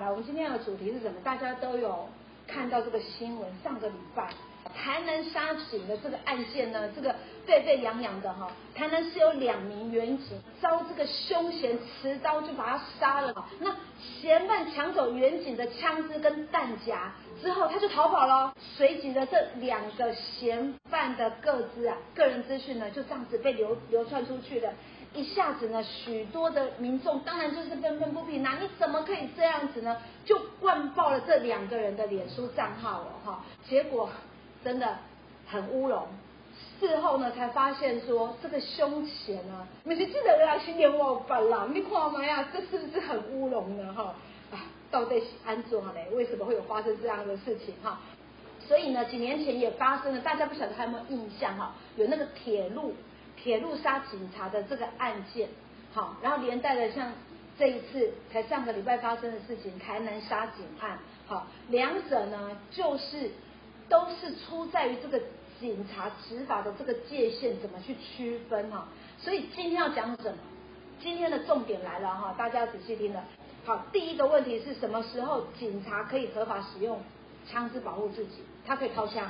来，我们今天的主题是什么？大家都有看到这个新闻，上个礼拜。台南杀警的这个案件呢，这个沸沸扬扬的哈，台南是有两名员警遭这个凶嫌持刀就把他杀了，那嫌犯抢走员警的枪支跟弹夹之后，他就逃跑了。随即的这两个嫌犯的各自啊，个人资讯呢，就这样子被流流窜出去了。一下子呢，许多的民众当然就是愤愤不平呐，你怎么可以这样子呢？就灌爆了这两个人的脸书账号了哈，结果。真的很乌龙，事后呢才发现说这个凶嫌呢，你是记得要去连我本啦，你看嘛呀，这是不是很乌龙呢？哈啊，到底是安怎嘞？为什么会有发生这样的事情？哈，所以呢，几年前也发生了，大家不晓得还有没有印象？哈，有那个铁路铁路杀警察的这个案件，好，然后连带的像这一次才上个礼拜发生的事情，台南杀警案，好，两者呢就是。都是出在于这个警察执法的这个界限怎么去区分哈，所以今天要讲什么？今天的重点来了哈，大家要仔细听了。好，第一个问题是什么时候警察可以合法使用枪支保护自己？他可以掏枪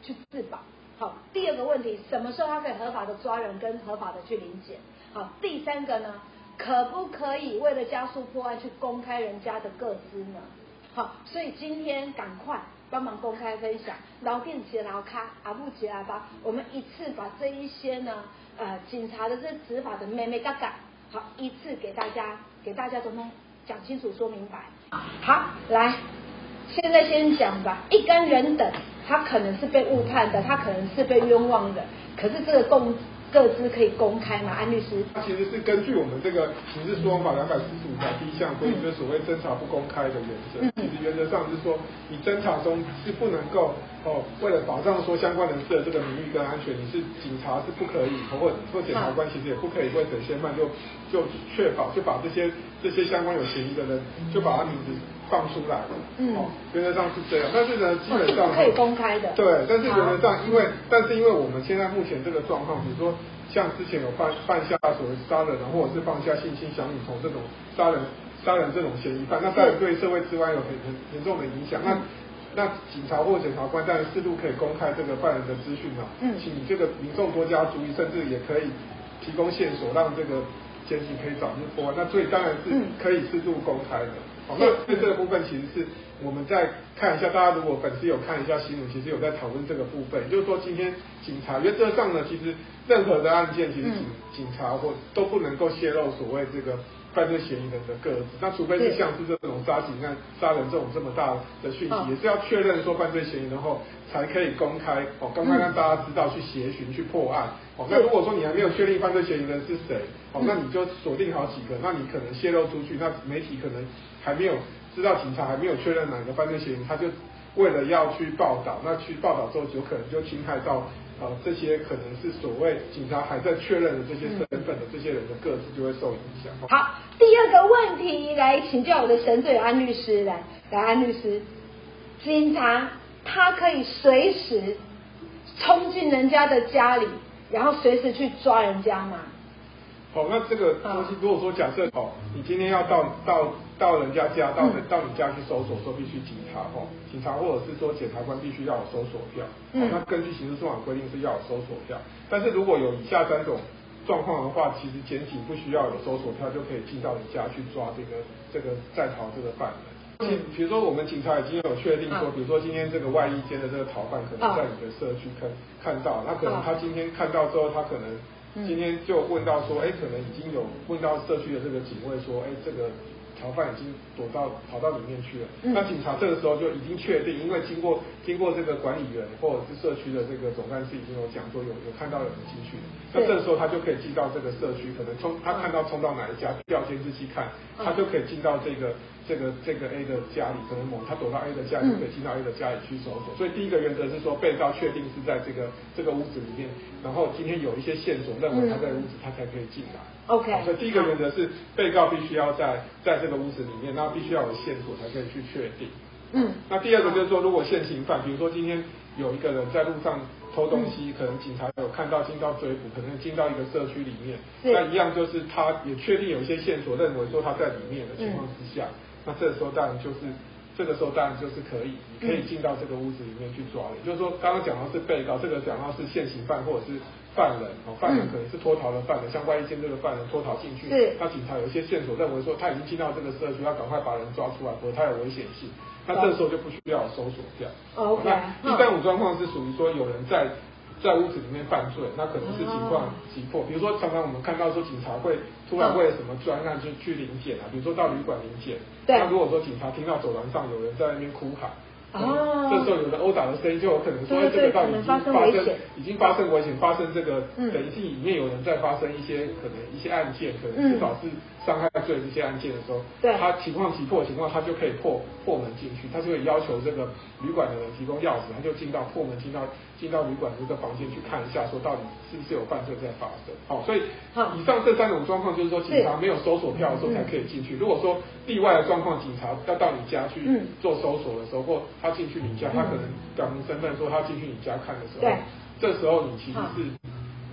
去自保。好，第二个问题，什么时候他可以合法的抓人跟合法的去临检？好，第三个呢，可不可以为了加速破案去公开人家的个资呢？好，所以今天赶快。帮忙公开分享，老店接老卡，阿布接阿巴，我们一次把这一些呢，呃，警察的这执法的眉眉角角，好，一次给大家，给大家统统讲清楚，说明白。好，来，现在先讲吧。一干人等，他可能是被误判的，他可能是被冤枉的，可是这个共。各自可以公开吗？安律师，他其实是根据我们这个刑事诉讼法两百四十五条第一项规定，就是所谓侦查不公开的原则。嗯、其实原则上是说，你侦查中是不能够哦，为了保障说相关人士的这个名誉跟安全，你是警察是不可以，或或检察官其实也不可以为等先犯就就确保就把这些这些相关有嫌疑的人就把他名字。放出来了，嗯，哦，原则上是这样，但是呢，基本上、哦、可以公开的，对，但是原则上，因为，但是因为我们现在目前这个状况，比如说像之前有犯犯下所谓杀人，或者是放下性侵、想女童这种杀人杀人这种嫌疑犯，那当然对社会治安有很很严重的影响。那那警察或检察官当然适度可以公开这个犯人的资讯啊，嗯，请这个民众多加注意，甚至也可以提供线索，让这个检警可以找日破案。那所以当然是可以适度公开的。好，那这这个部分其实是我们再看一下，大家如果粉丝有看一下新闻，其实有在讨论这个部分，就是说今天警察原则上呢，其实任何的案件，其实警警察或都不能够泄露所谓这个犯罪嫌疑人的个子，那除非是像是这种杀警案、杀人这种这么大的讯息，也是要确认说犯罪嫌疑人后才可以公开哦，公开让大家知道去协寻去破案。哦，那如果说你还没有确定犯罪嫌疑人是谁，哦，那你就锁定好几个，那你可能泄露出去，那媒体可能。还没有知道，警察还没有确认哪个犯罪嫌疑人，他就为了要去报道，那去报道之后，有可能就侵害到呃这些可能是所谓警察还在确认的这些身份的这些人的个子就会受影响。好，第二个问题来请教我的神队友安律师，来来安律师，警察他可以随时冲进人家的家里，然后随时去抓人家吗？好，那这个东西如果说假设哦，你今天要到到。到人家家，到到你家去搜索，说必须警察哦，警察或者是说检察官必须要有搜索票。嗯。那根据刑事诉讼法规定是要有搜索票，但是如果有以下三种状况的话，其实检警不需要有搜索票就可以进到你家去抓这个这个在逃这个犯人。嗯。比如说我们警察已经有确定说，比如说今天这个外衣间的这个逃犯可能在你的社区看看到，那可能他今天看到之后，他可能今天就问到说，哎，可能已经有问到社区的这个警卫说，哎，这个。逃犯已经躲到跑到里面去了，嗯、那警察这个时候就已经确定，因为经过经过这个管理员或者是社区的这个总干事已经有讲说有有看到有人进去，那这个时候他就可以进到这个社区，可能冲他看到冲到哪一家调监视器看，他就可以进到这个。这个这个 A 的家里可能某他躲到 A 的家里，就可以进到 A 的家里去搜索。所以第一个原则是说，被告确定是在这个这个屋子里面，然后今天有一些线索认为他在屋子，他才可以进来。OK。所以第一个原则是被告必须要在在这个屋子里面，那必须要有线索才可以去确定。嗯。那第二个就是说，如果现行犯，比如说今天有一个人在路上偷东西，可能警察有看到进到追捕，可能进到一个社区里面，那一样就是他也确定有一些线索认为说他在里面的情况之下。那这个时候当然就是。这个时候当然就是可以，你可以进到这个屋子里面去抓人。嗯、就是说，刚刚讲到是被告，这个讲到是现行犯或者是犯人哦，犯人可能是脱逃的犯人，嗯、像外衣间这个犯人脱逃进去，是那警察有一些线索认为说他已经进到这个社区，要赶快把人抓出来，否则他有危险性。那这时候就不需要搜索票。哦、OK。那第三种状况是属于说有人在。在屋子里面犯罪，那可能是情况急迫。比如说，常常我们看到说警察会突然为了什么专案去去临检啊，比如说到旅馆临检。那如果说警察听到走廊上有人在那边哭喊。哦，这时候有人殴打的声音，就有可能说，这个到底已经发生，已经发生危险，发生这个等于是里面有人在发生一些可能一些案件，可能至少是伤害罪这些案件的时候，对，他情况急迫的情况，他就可以破破门进去，他就会要求这个旅馆的人提供钥匙，他就进到破门进到进到旅馆这个房间去看一下，说到底是不是有犯罪在发生。好，所以以上这三种状况，就是说警察没有搜索票的时候才可以进去。如果说例外的状况，警察要到你家去做搜索的时候，或他进去你家，他可能表明身份说他进去你家看的时候，这时候你其实是，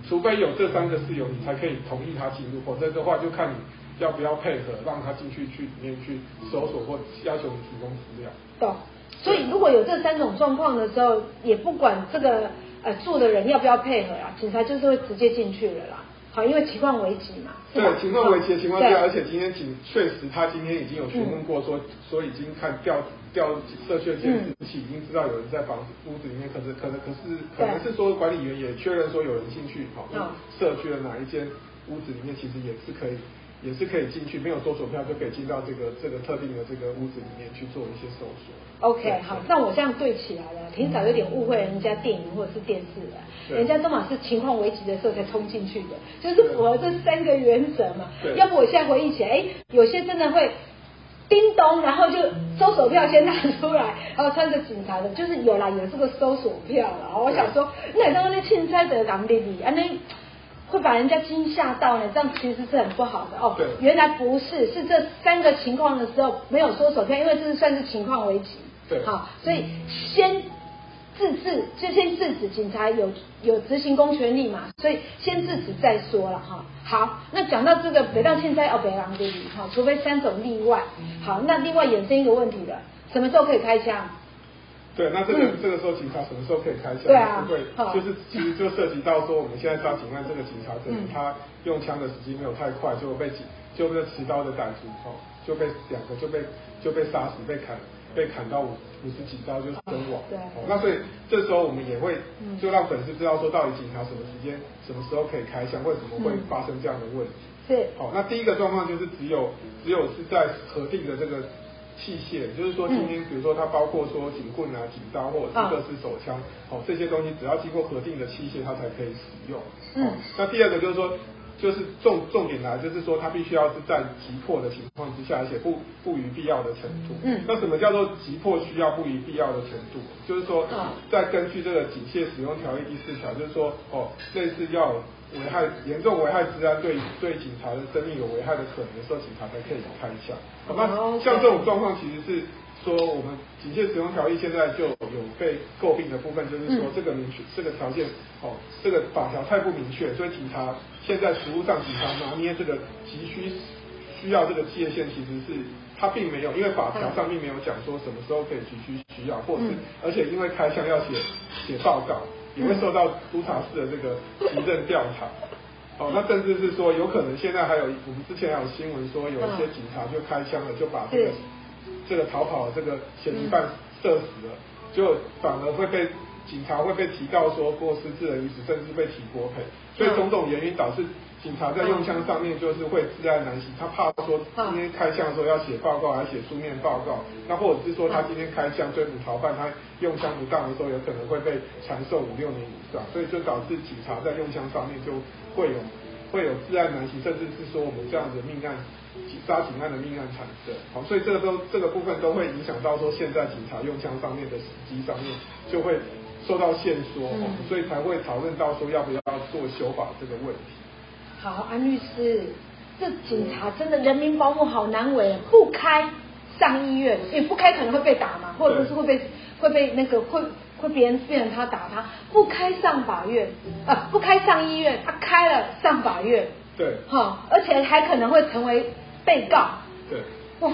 除非有这三个事由，你才可以同意他进入，否则的话就看你要不要配合，让他进去去里面去搜索或要求你提供资料。懂。所以如果有这三种状况的时候，也不管这个呃住的人要不要配合啊，警察就是会直接进去了啦。好，因为情况危急嘛。对，情况危急的情况下，而且今天警确实他今天已经有询问过说，说、嗯、已经看调调社区的监视器，已经知道有人在房子屋子里面，可是可能可是可能是说管理员也确认说有人进去，好，社区的哪一间屋子里面其实也是可以。也是可以进去，没有搜索票就可以进到这个这个特定的这个屋子里面去做一些搜索。OK，好，那我这样对起来了，平常有点误会人家电影或者是电视了，人家都嘛是情况危急的时候才冲进去的，就是符合这三个原则嘛。对要不我现在回忆起来，哎，有些真的会叮咚，然后就搜索票先拿出来，然后穿着警察的，就是有啦，有这个搜索票了。我想说，对那当那凊彩的港弟弟，安尼。会把人家惊吓到呢，这样其实是很不好的哦。对，原来不是，是这三个情况的时候没有说手票，因为这是算是情况危急。对，好，所以先制止，就先制止，警察有有执行公权力嘛，所以先制止再说了哈。好，那讲到这个北到现在哦，北狼这里哈，除非三种例外。好，那另外衍生一个问题了，什么时候可以开枪？对，那这个、嗯、这个时候警察什么时候可以开枪？对啊，会就是其实就涉及到说我们现在抓警案，这个警察可能他用枪的时机没有太快，就被警就被持刀的歹徒哦，就被两个就被就被杀死，被砍被砍到五五十几刀就身亡。对，哦，那所以这时候我们也会就让粉丝知道说，到底警察什么时间什么时候可以开枪，为什么会发生这样的问题？是，好，那第一个状况就是只有只有是在核定的这个。器械，就是说今天，比如说它包括说警棍啊、警刀或者是各式手枪，哦，这些东西只要经过核定的器械，它才可以使用。嗯。那第二个就是说，就是重重点来，就是说它必须要是在急迫的情况之下，而且不不于必要的程度。嗯。那什么叫做急迫需要不于必要的程度？就是说，在根据这个警械使用条例第四条，就是说，哦，类似要。危害严重危害治安，对对警察的生命有危害的可能的时候，警察才可以开枪。好，吧像这种状况，其实是说我们警械使用条例现在就有被诟病的部分，就是说这个明确这个条件哦，这个法条太不明确，所以警察现在实务上警察拿捏这个急需需要这个界限，其实是他并没有，因为法条上并没有讲说什么时候可以急需需要，或者是而且因为开枪要写写报告。也会受到督察室的这个行政调查，哦，那甚至是说有可能现在还有我们之前还有新闻说有一些警察就开枪了，就把这个这个逃跑的这个嫌疑犯射死了，就反而会被警察会被提告说过失致人于死，甚至被提国赔，所以种种原因导致。警察在用枪上面就是会窒碍难行，他怕说今天开枪的时候要写报告，还写书面报告，那或者是说他今天开枪追捕逃犯，他用枪不当的时候有可能会被缠授五六年以上，所以就导致警察在用枪上面就会有会有窒碍难行，甚至是说我们这样的命案杀警案的命案产生。好，所以这个都这个部分都会影响到说现在警察用枪上面的时机上面就会受到限缩，所以才会讨论到说要不要做修法这个问题。好，安律师，这警察真的人民保姆好难为，不开上医院，因为不开可能会被打嘛，或者是会被会被那个会会别人变成他打他，不开上法院啊，不开上医院，他开了上法院，对，哈，而且还可能会成为被告，对，哇，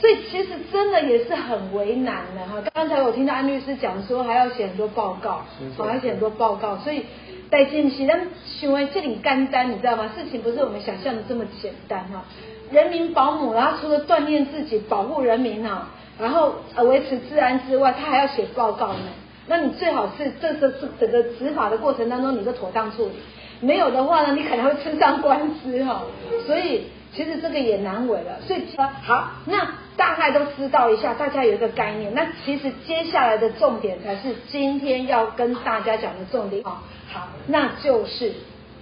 所以其实真的也是很为难的哈。刚才我听到安律师讲说，还要写很多报告，还要写很多报告，所以带进去，但行为这里干单，你知道吗？事情不是我们想象的这么简单哈。人民保姆，然后除了锻炼自己、保护人民哈，然后呃维持治安之外，他还要写报告呢。那你最好是这这这整个执法的过程当中，你都妥当处理。没有的话呢，你可能会吃上官司哈。所以其实这个也难为了。所以好，那大概都知道一下，大家有一个概念。那其实接下来的重点才是今天要跟大家讲的重点。好，好，那就是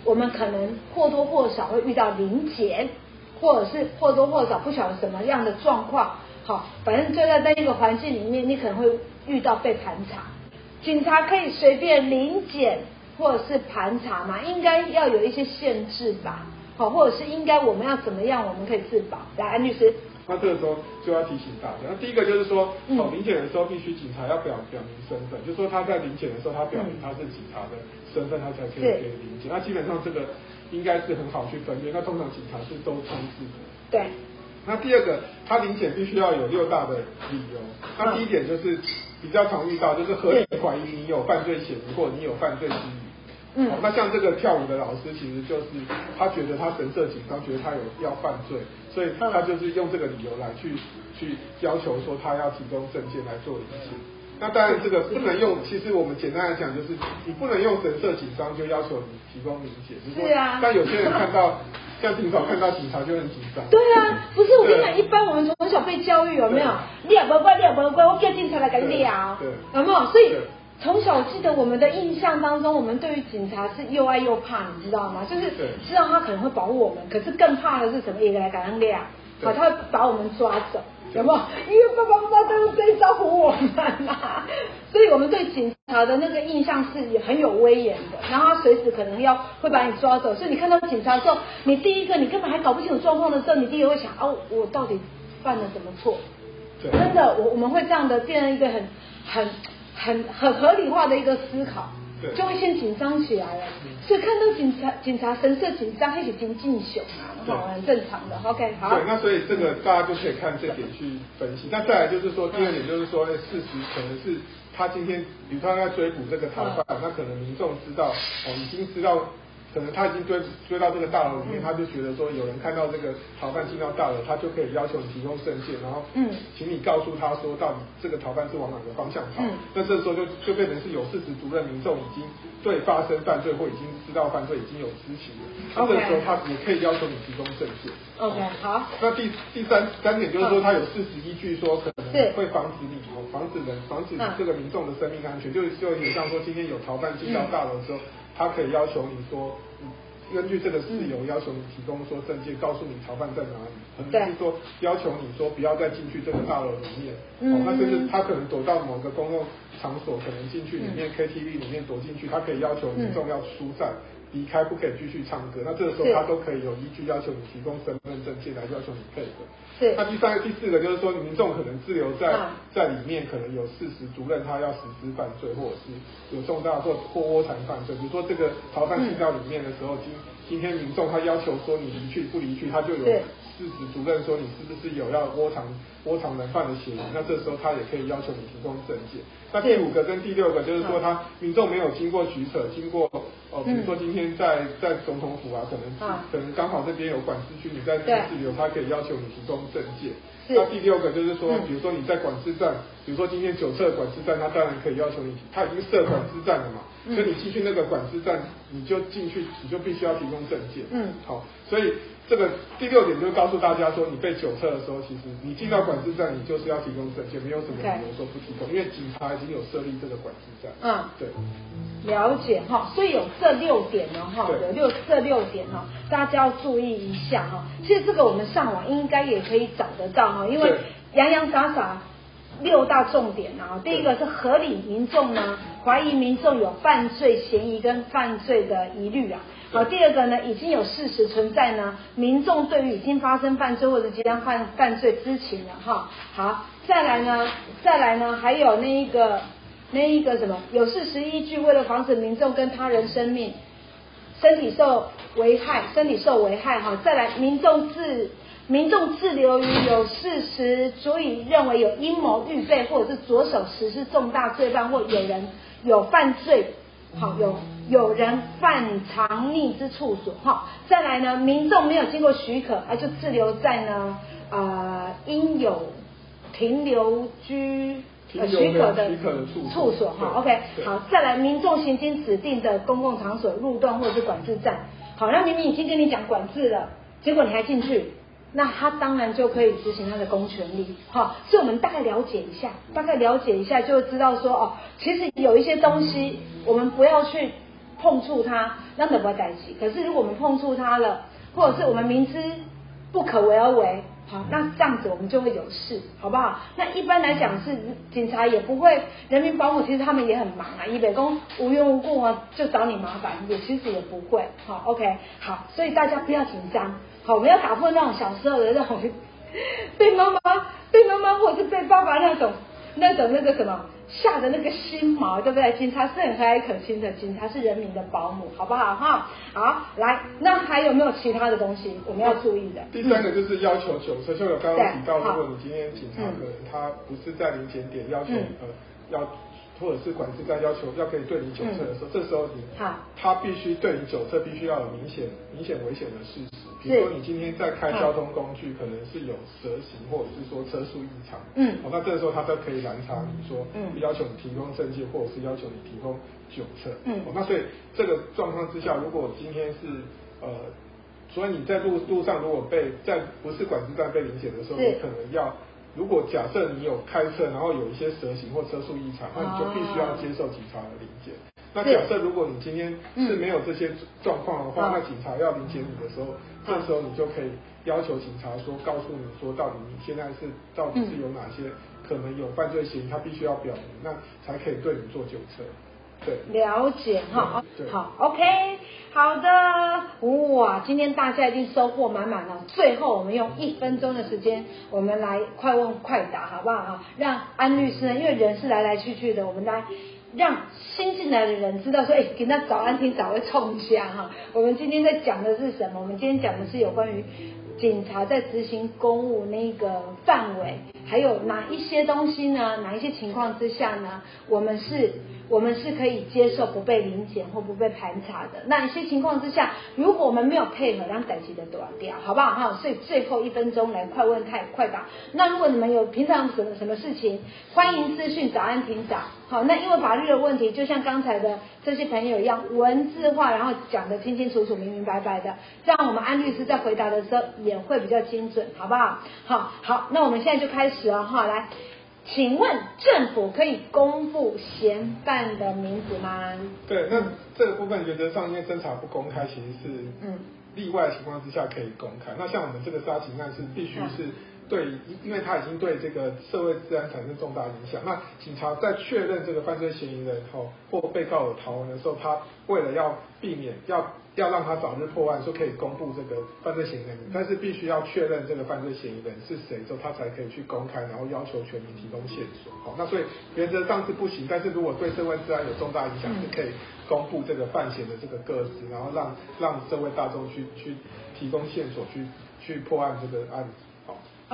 我们可能或多或少会遇到临检。或者是或多或少不晓得什么样的状况，好，反正就在那一个环境里面，你可能会遇到被盘查。警察可以随便临检或者是盘查吗？应该要有一些限制吧，好，或者是应该我们要怎么样，我们可以自保？来，安律师。那这个时候就要提醒大家，那第一个就是说，哦，临检的时候必须警察要表表明身份，嗯、就是说他在临检的时候，他表明他是警察的身份，他才可以给临检。那基本上这个。应该是很好去分辨，那通常警察是都通知的。对。那第二个，他临检必须要有六大的理由。那第一点就是比较常遇到，就是合理怀疑你有犯罪嫌疑，或者你有犯罪嫌疑。嗯。那像这个跳舞的老师，其实就是他觉得他神色紧张，觉得他有要犯罪，所以他就是用这个理由来去去要求说他要提供证件来做临检。那当然，这个不能用。其实我们简单来讲，就是你不能用神色紧张就要求你提供临检。是啊。但有些人看到，像警长看到警察就很紧张。对啊，不是我跟你讲，一般我们从小被教育有没有？你也不乖，你也不乖，我叫警察来跟你聊。对。有没有？所以从小记得我们的印象当中，我们对于警察是又爱又怕，你知道吗？就是知道他可能会保护我们，可是更怕的是什么？一个来跟你聊，好，他会把我们抓走。有没有？因为爸爸妈妈都是在招呼我们呐、啊，所以我们对警察的那个印象是也很有威严的。然后他随时可能要会把你抓走，所以你看到警察的时候，你第一个你根本还搞不清楚状况的时候，你第一个会想哦，我到底犯了什么错？真的，我我们会这样的变成一个很很很很合理化的一个思考。就会先紧张起来了，所以看到警察警察神色紧张，开始惊惊悚啊，很正常的。OK，好。对，那所以这个大家就可以看这点去分析。那再来就是说，第二点就是说，事实可能是他今天，比如说他在追捕这个逃犯，那可能民众知道，哦，已经知道。可能他已经追追到这个大楼里面，他就觉得说有人看到这个逃犯进到大楼，他就可以要求你提供证件，然后嗯，请你告诉他说到底这个逃犯是往哪个方向跑。嗯，那这时候就就变成是有事实足认民众已经对发生犯罪或已经知道犯罪已经有知情了，那这个时候他也可以要求你提供证件。OK，好。那第第三三点就是说他有事实依据说可能会防止你哦，防止人防止这个民众的生命安全，就就有点像说今天有逃犯进到大楼的时候。他可以要求你说，根据这个事由要求你提供说证件，告诉你逃犯在哪里，可能是说要求你说不要再进去这个大楼里面。哦，那就是他可能躲到某个公共场所，可能进去里面 KTV 里面躲进去，他可以要求民众要疏散。离开不可以继续唱歌，那这个时候他都可以有依据要求你提供身份证件来要求你配合。是。那第三个、第四个就是说，民众可能滞留在在里面，可能有事实主任他要实施犯罪，或者是有重大或或窝藏犯罪。比如说这个逃犯进到里面的时候，今今天民众他要求说你离去不离去，他就有事实主任说你是不是有要窝藏窝藏人犯的嫌疑，那这时候他也可以要求你提供证件。那第五个跟第六个就是说，他民众没有经过取舍，经过。哦，比如说今天在在总统府啊，可能可能刚好这边有管制区，你在这边滞留，他可以要求你提供证件。那第六个就是说，比如说你在管制站，比如说今天九测管制站，他当然可以要求你，他已经设管制站了嘛，所以你进去那个管制站，你就进去，你就必须要提供证件。嗯，好，所以。这个第六点就是告诉大家说，你被九测的时候，其实你进到管制站，你就是要提供证件，没有什么理由说不提供，因为警察已经有设立这个管制站。嗯，对，了解哈，所以有这六点呢哈，有六这六点哈，大家要注意一下哈。其实这个我们上网应该也可以找得到哈，因为洋洋洒洒六大重点啊，第一个是合理民众呢怀疑民众有犯罪嫌疑跟犯罪的疑虑啊。好，第二个呢，已经有事实存在呢，民众对于已经发生犯罪或者即将犯犯罪知情了哈。好，再来呢，再来呢，还有那一个那一个什么，有事实依据，为了防止民众跟他人生命、身体受危害，身体受危害哈。再来，民众自民众滞留于有事实足以认为有阴谋预备，或者是着手实施重大罪犯，或有人有犯罪，好有有人犯藏匿之处所，哈，再来呢，民众没有经过许可，而就滞留在呢，呃，应有停留居呃许可的处所，哈，OK，好，再来，民众行经指定的公共场所、路段或者是管制站，好，那明明已经跟你讲管制了，结果你还进去。那他当然就可以执行他的公权力，好，所以我们大概了解一下，大概了解一下就知道说哦，其实有一些东西我们不要去碰触它，那么不要担心。可是如果我们碰触它了，或者是我们明知不可为而为，好，那这样子我们就会有事，好不好？那一般来讲是警察也不会，人民保姆其实他们也很忙啊，以北工无缘无故啊就找你麻烦，也其实也不会，好，OK，好，所以大家不要紧张。好，我们要打破那种小时候的那种 被妈妈、被妈妈或者是被爸爸那种、那种那个什么吓的那个心毛，对不对？警察是很和蔼可亲的，警察是人民的保姆，好不好？哈，好，来，那还有没有其他的东西我们要注意的？第三个就是要求酒测，就我刚刚提到，如果你今天警察可能他不是在临检点要求、嗯、呃要。或者是管制站要求要可以对你酒测的时候，嗯、这时候你好，他必须对你酒测必须要有明显明显危险的事实，比如说你今天在开交通工具，可能是有蛇行或者是说车速异常，嗯，好，那这个时候他都可以拦查你说，嗯，要求你提供证件，或者是要求你提供酒测，嗯，那所以这个状况之下，如果今天是呃，所以你在路路上如果被在不是管制站被临检的时候，你可能要。如果假设你有开车，然后有一些蛇形或车速异常，那你就必须要接受警察的临检。那假设如果你今天是没有这些状况的话，那警察要临检你的时候，这时候你就可以要求警察说，告诉你说，到底你现在是到底是有哪些可能有犯罪嫌疑，他必须要表明，那才可以对你做酒测。对，了解哈，好，OK，好的，哇，今天大家一定收获满满了。最后，我们用一分钟的时间，我们来快问快答，好不好？哈，让安律师呢，因为人是来来去去的，我们来让新进来的人知道说，哎，给他早安听早会冲一下哈。我们今天在讲的是什么？我们今天讲的是有关于警察在执行公务那个范围，还有哪一些东西呢？哪一些情况之下呢？我们是。我们是可以接受不被临检或不被盘查的。那一些情况之下，如果我们没有配合，让等级的断掉，好不好哈？所以最后一分钟来快问快快答。那如果你们有平常什么什么事情，欢迎私讯早安庭长。好，那因为法律的问题，就像刚才的这些朋友一样，文字化，然后讲得清清楚楚、明明白白的，这样我们安律师在回答的时候也会比较精准，好不好？好，好，那我们现在就开始了哈，来。请问政府可以公布嫌犯的名字吗？对，那这个部分原则上因为侦查不公开，其实是嗯例外情况之下可以公开。那像我们这个杀情案是必须是。对，因为他已经对这个社会治安产生重大影响。那警察在确认这个犯罪嫌疑人后，或被告有逃亡的时候，他为了要避免，要要让他早日破案，说可以公布这个犯罪嫌疑人，但是必须要确认这个犯罪嫌疑人是谁之后，他才可以去公开，然后要求全民提供线索。好，那所以原则上是不行，但是如果对社会治安有重大影响，是可以公布这个犯嫌的这个个资，然后让让社会大众去去提供线索，去去破案这个案子。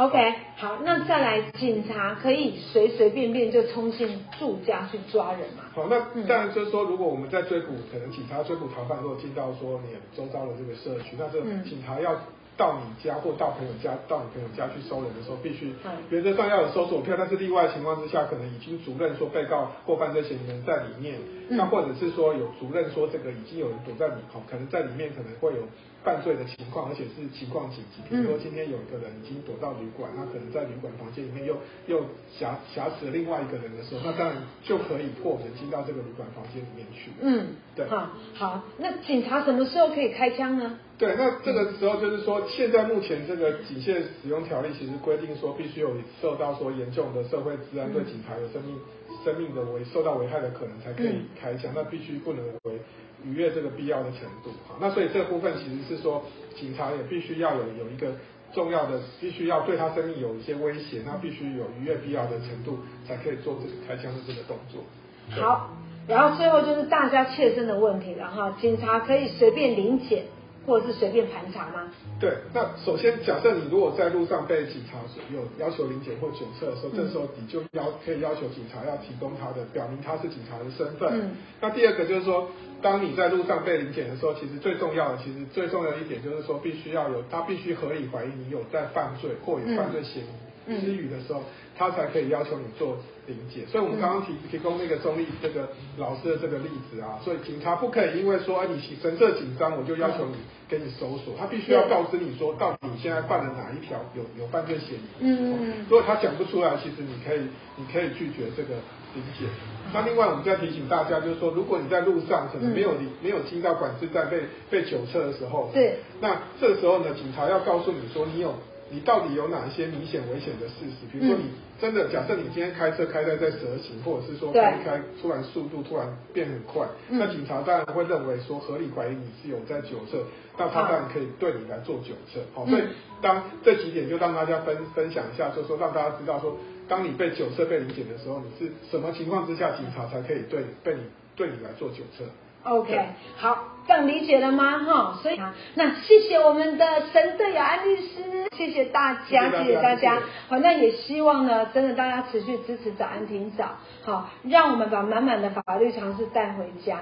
OK，好，那再来，警察可以随随便便就冲进住家去抓人嘛？好，那当然就是说，如果我们在追捕，可能警察追捕逃犯，如果进到说你周遭的这个社区，那这个警察要。到你家或到朋友家，到你朋友家去收人的时候，必须原则上要有搜索票，但是例外情况之下，可能已经主任说被告或犯罪嫌疑人在里面，那或者是说有主任说这个已经有人躲在里头，可能在里面可能会有犯罪的情况，而且是情况紧急，比如说今天有一个人已经躲到旅馆，那可能在旅馆房间里面又又挟挟持了另外一个人的时候，那当然就可以破门进到这个旅馆房间里面去。嗯，对。好，好，那警察什么时候可以开枪呢？对，那这个时候就是说，现在目前这个警械使用条例其实规定说，必须有受到说严重的社会治安对警察有生命生命的危受到危害的可能，才可以开枪。那必须不能为逾越这个必要的程度。好，那所以这个部分其实是说，警察也必须要有有一个重要的，必须要对他生命有一些威胁，那必须有逾越必要的程度，才可以做这个开枪的这个动作。好，然后最后就是大家切身的问题了哈，警察可以随便临检。或者是随便盘查吗？对，那首先假设你如果在路上被警察有要求临检或检测的时候，嗯、这时候你就要可以要求警察要提供他的表明他是警察的身份。嗯。那第二个就是说，当你在路上被临检的时候，其实最重要的，其实最重要的一点就是说，必须要有他必须合理怀疑你有在犯罪或有犯罪嫌疑之余的时候。他才可以要求你做临检，所以我们刚刚提提供那个中立这个老师的这个例子啊，所以警察不可以因为说，哎，你神色紧张，我就要求你给你搜索，他必须要告知你说，到底你现在犯了哪一条有有犯罪嫌疑。嗯嗯。如果他讲不出来，其实你可以你可以拒绝这个临检。那另外我们再提醒大家，就是说，如果你在路上可能没有没有经到管制站被被酒测的时候，对，那这时候呢，警察要告诉你说，你有。你到底有哪一些明显危险的事实？比如说，你真的假设你今天开车开在在蛇行，或者是说开开突然速度突然变很快，那警察当然会认为说合理怀疑你是有在酒测，那他当然可以对你来做酒测。好，所以当这几点就让大家分分享一下，就是说让大家知道说，当你被酒测被临检的时候，你是什么情况之下，警察才可以对被你对你来做酒测。OK，好，这样理解了吗？哈，所以好，那谢谢我们的神队友安律师，谢谢大家，谢谢大家。好，那也希望呢，真的大家持续支持早安庭早，好，让我们把满满的法律常识带回家。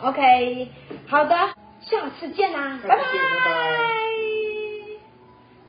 OK，好的，下次见啦，拜拜。拜拜。